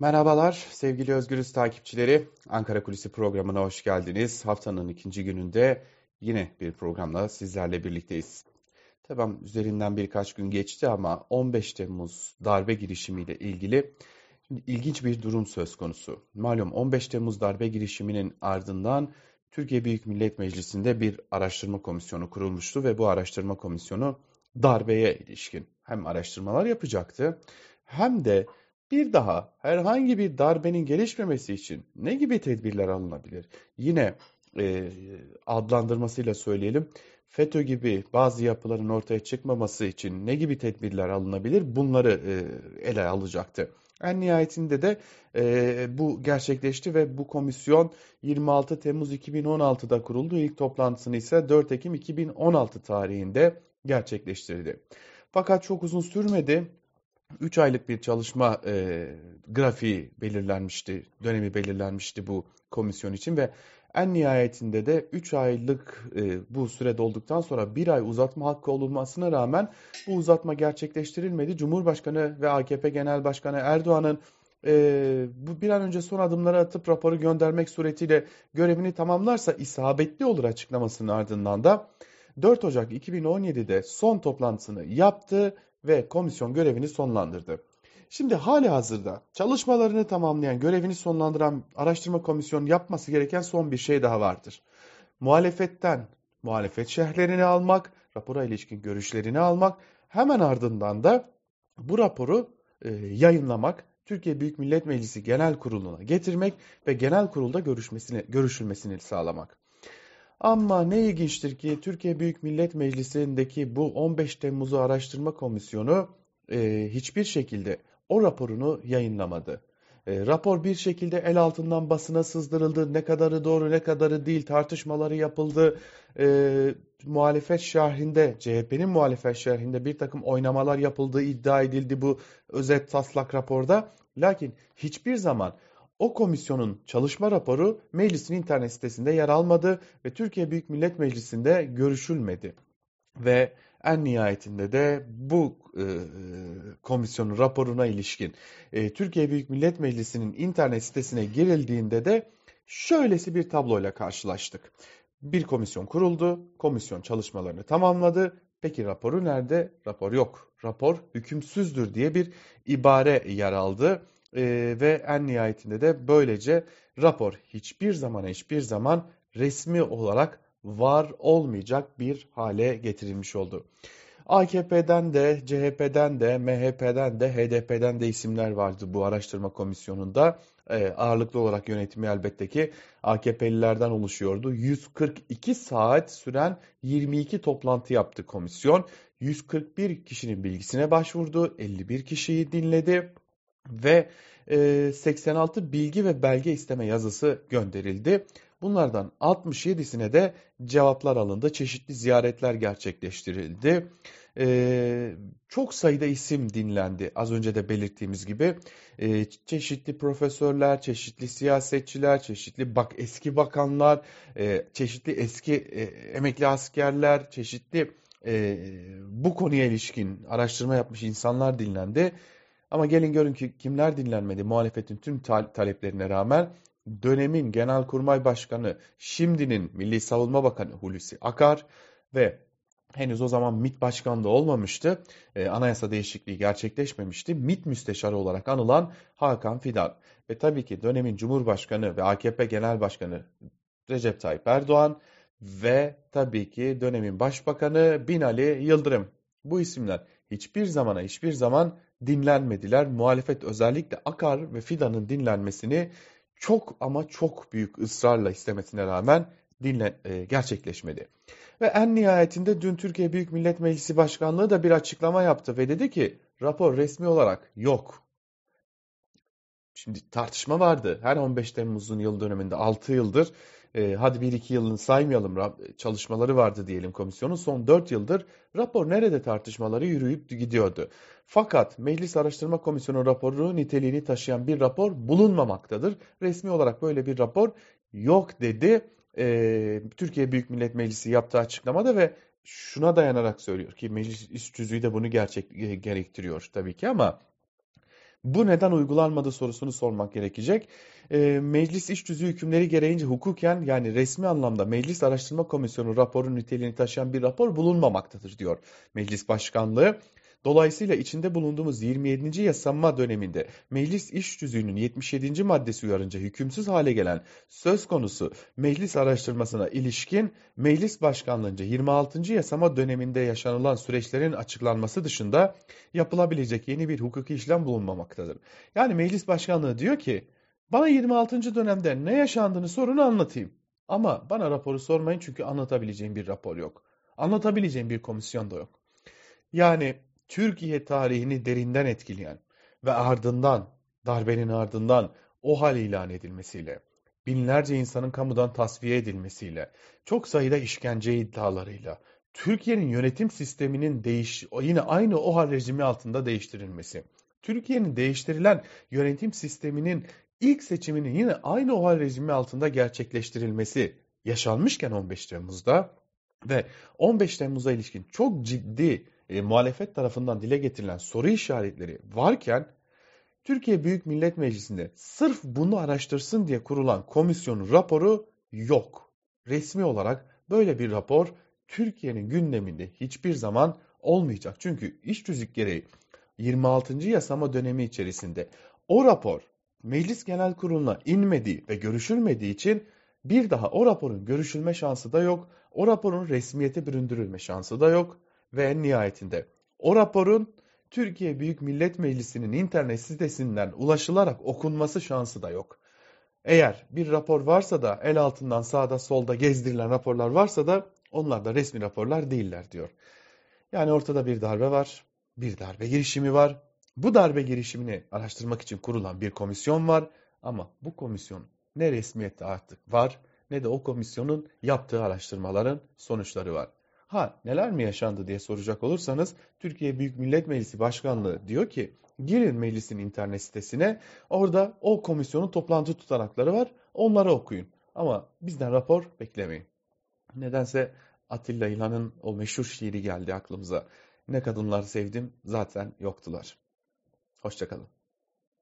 Merhabalar sevgili Özgürüz takipçileri. Ankara Kulisi programına hoş geldiniz. Haftanın ikinci gününde yine bir programla sizlerle birlikteyiz. Tamam üzerinden birkaç gün geçti ama 15 Temmuz darbe girişimiyle ilgili ilginç bir durum söz konusu. Malum 15 Temmuz darbe girişiminin ardından Türkiye Büyük Millet Meclisi'nde bir araştırma komisyonu kurulmuştu ve bu araştırma komisyonu darbeye ilişkin hem araştırmalar yapacaktı hem de bir daha herhangi bir darbenin gelişmemesi için ne gibi tedbirler alınabilir? Yine e, adlandırmasıyla söyleyelim. FETÖ gibi bazı yapıların ortaya çıkmaması için ne gibi tedbirler alınabilir? Bunları e, ele alacaktı. En nihayetinde de e, bu gerçekleşti ve bu komisyon 26 Temmuz 2016'da kuruldu. İlk toplantısını ise 4 Ekim 2016 tarihinde gerçekleştirdi. Fakat çok uzun sürmedi. 3 aylık bir çalışma e, grafiği belirlenmişti, dönemi belirlenmişti bu komisyon için ve en nihayetinde de 3 aylık e, bu süre dolduktan sonra 1 ay uzatma hakkı olunmasına rağmen bu uzatma gerçekleştirilmedi. Cumhurbaşkanı ve AKP Genel Başkanı Erdoğan'ın e, bu bir an önce son adımları atıp raporu göndermek suretiyle görevini tamamlarsa isabetli olur açıklamasının ardından da 4 Ocak 2017'de son toplantısını yaptı ve komisyon görevini sonlandırdı. Şimdi hali hazırda çalışmalarını tamamlayan, görevini sonlandıran araştırma komisyonu yapması gereken son bir şey daha vardır. Muhalefetten muhalefet şerhlerini almak, rapora ilişkin görüşlerini almak, hemen ardından da bu raporu e, yayınlamak, Türkiye Büyük Millet Meclisi Genel Kurulu'na getirmek ve genel kurulda görüşmesini, görüşülmesini sağlamak. Ama ne ilginçtir ki Türkiye Büyük Millet Meclisi'ndeki bu 15 Temmuz'u araştırma komisyonu e, hiçbir şekilde o raporunu yayınlamadı. E, rapor bir şekilde el altından basına sızdırıldı. Ne kadarı doğru ne kadarı değil tartışmaları yapıldı. E, muhalefet şerhinde, CHP'nin muhalefet şerhinde bir takım oynamalar yapıldığı iddia edildi bu özet taslak raporda. Lakin hiçbir zaman o komisyonun çalışma raporu meclisin internet sitesinde yer almadı ve Türkiye Büyük Millet Meclisi'nde görüşülmedi. Ve en nihayetinde de bu e, komisyonun raporuna ilişkin e, Türkiye Büyük Millet Meclisi'nin internet sitesine girildiğinde de şöylesi bir tabloyla karşılaştık. Bir komisyon kuruldu, komisyon çalışmalarını tamamladı. Peki raporu nerede? Rapor yok. Rapor hükümsüzdür diye bir ibare yer aldı e, ve en nihayetinde de böylece rapor hiçbir zaman hiçbir zaman resmi olarak var olmayacak bir hale getirilmiş oldu. AKP'den de, CHP'den de, MHP'den de, HDP'den de isimler vardı bu araştırma komisyonunda. Ee, ağırlıklı olarak yönetimi elbette ki AKP'lilerden oluşuyordu. 142 saat süren 22 toplantı yaptı komisyon. 141 kişinin bilgisine başvurdu, 51 kişiyi dinledi ve 86 bilgi ve belge isteme yazısı gönderildi. Bunlardan 67'sine de cevaplar alındı. Çeşitli ziyaretler gerçekleştirildi. Ee, çok sayıda isim dinlendi. Az önce de belirttiğimiz gibi ee, çeşitli profesörler, çeşitli siyasetçiler, çeşitli bak eski bakanlar, e, çeşitli eski e, emekli askerler, çeşitli e, bu konuya ilişkin araştırma yapmış insanlar dinlendi. Ama gelin görün ki kimler dinlenmedi muhalefetin tüm taleplerine rağmen dönemin Genelkurmay Başkanı, şimdinin Milli Savunma Bakanı Hulusi Akar ve henüz o zaman MİT Başkanı da olmamıştı. E, anayasa değişikliği gerçekleşmemişti. MİT Müsteşarı olarak anılan Hakan Fidan ve tabii ki dönemin Cumhurbaşkanı ve AKP Genel Başkanı Recep Tayyip Erdoğan ve tabii ki dönemin Başbakanı Binali Yıldırım. Bu isimler hiçbir zamana hiçbir zaman dinlenmediler. Muhalefet özellikle Akar ve Fidan'ın dinlenmesini çok ama çok büyük ısrarla istemesine rağmen dinle, e, gerçekleşmedi. Ve en nihayetinde dün Türkiye Büyük Millet Meclisi Başkanlığı da bir açıklama yaptı ve dedi ki rapor resmi olarak yok. Şimdi tartışma vardı. Her 15 Temmuz'un yıl döneminde 6 yıldır e, hadi 1-2 yılını saymayalım çalışmaları vardı diyelim komisyonun. Son 4 yıldır rapor nerede tartışmaları yürüyüp gidiyordu. Fakat Meclis Araştırma Komisyonu raporu niteliğini taşıyan bir rapor bulunmamaktadır. Resmi olarak böyle bir rapor yok dedi. E, Türkiye Büyük Millet Meclisi yaptığı açıklamada ve şuna dayanarak söylüyor ki meclis üst düzüğü de bunu gerçek e, gerektiriyor tabii ki ama Bu neden uygulanmadı sorusunu sormak gerekecek. E, meclis iş tüzüğü hükümleri gereğince hukuken yani resmi anlamda Meclis Araştırma Komisyonu raporu niteliğini taşıyan bir rapor bulunmamaktadır diyor Meclis Başkanlığı. Dolayısıyla içinde bulunduğumuz 27. yasama döneminde meclis iş tüzüğünün 77. maddesi uyarınca hükümsüz hale gelen söz konusu meclis araştırmasına ilişkin meclis başkanlığınca 26. yasama döneminde yaşanılan süreçlerin açıklanması dışında yapılabilecek yeni bir hukuki işlem bulunmamaktadır. Yani meclis başkanlığı diyor ki bana 26. dönemde ne yaşandığını sorun anlatayım. Ama bana raporu sormayın çünkü anlatabileceğim bir rapor yok. Anlatabileceğim bir komisyon da yok. Yani Türkiye tarihini derinden etkileyen ve ardından darbenin ardından o hal ilan edilmesiyle, binlerce insanın kamudan tasfiye edilmesiyle, çok sayıda işkence iddialarıyla, Türkiye'nin yönetim sisteminin değiş yine aynı o hal rejimi altında değiştirilmesi, Türkiye'nin değiştirilen yönetim sisteminin ilk seçiminin yine aynı o hal rejimi altında gerçekleştirilmesi yaşanmışken 15 Temmuz'da ve 15 Temmuz'a ilişkin çok ciddi e, muhalefet tarafından dile getirilen soru işaretleri varken Türkiye Büyük Millet Meclisi'nde sırf bunu araştırsın diye kurulan komisyonun raporu yok. Resmi olarak böyle bir rapor Türkiye'nin gündeminde hiçbir zaman olmayacak. Çünkü iş tüzük gereği 26. yasama dönemi içerisinde o rapor Meclis Genel Kurulu'na inmediği ve görüşülmediği için bir daha o raporun görüşülme şansı da yok. O raporun resmiyete büründürülme şansı da yok ve en nihayetinde o raporun Türkiye Büyük Millet Meclisi'nin internet sitesinden ulaşılarak okunması şansı da yok. Eğer bir rapor varsa da el altından sağda solda gezdirilen raporlar varsa da onlar da resmi raporlar değiller diyor. Yani ortada bir darbe var, bir darbe girişimi var. Bu darbe girişimini araştırmak için kurulan bir komisyon var ama bu komisyon ne resmiyette artık var ne de o komisyonun yaptığı araştırmaların sonuçları var. Ha neler mi yaşandı diye soracak olursanız Türkiye Büyük Millet Meclisi Başkanlığı diyor ki girin meclisin internet sitesine orada o komisyonun toplantı tutanakları var onları okuyun. Ama bizden rapor beklemeyin. Nedense Atilla İlhan'ın o meşhur şiiri geldi aklımıza. Ne kadınlar sevdim zaten yoktular. Hoşçakalın.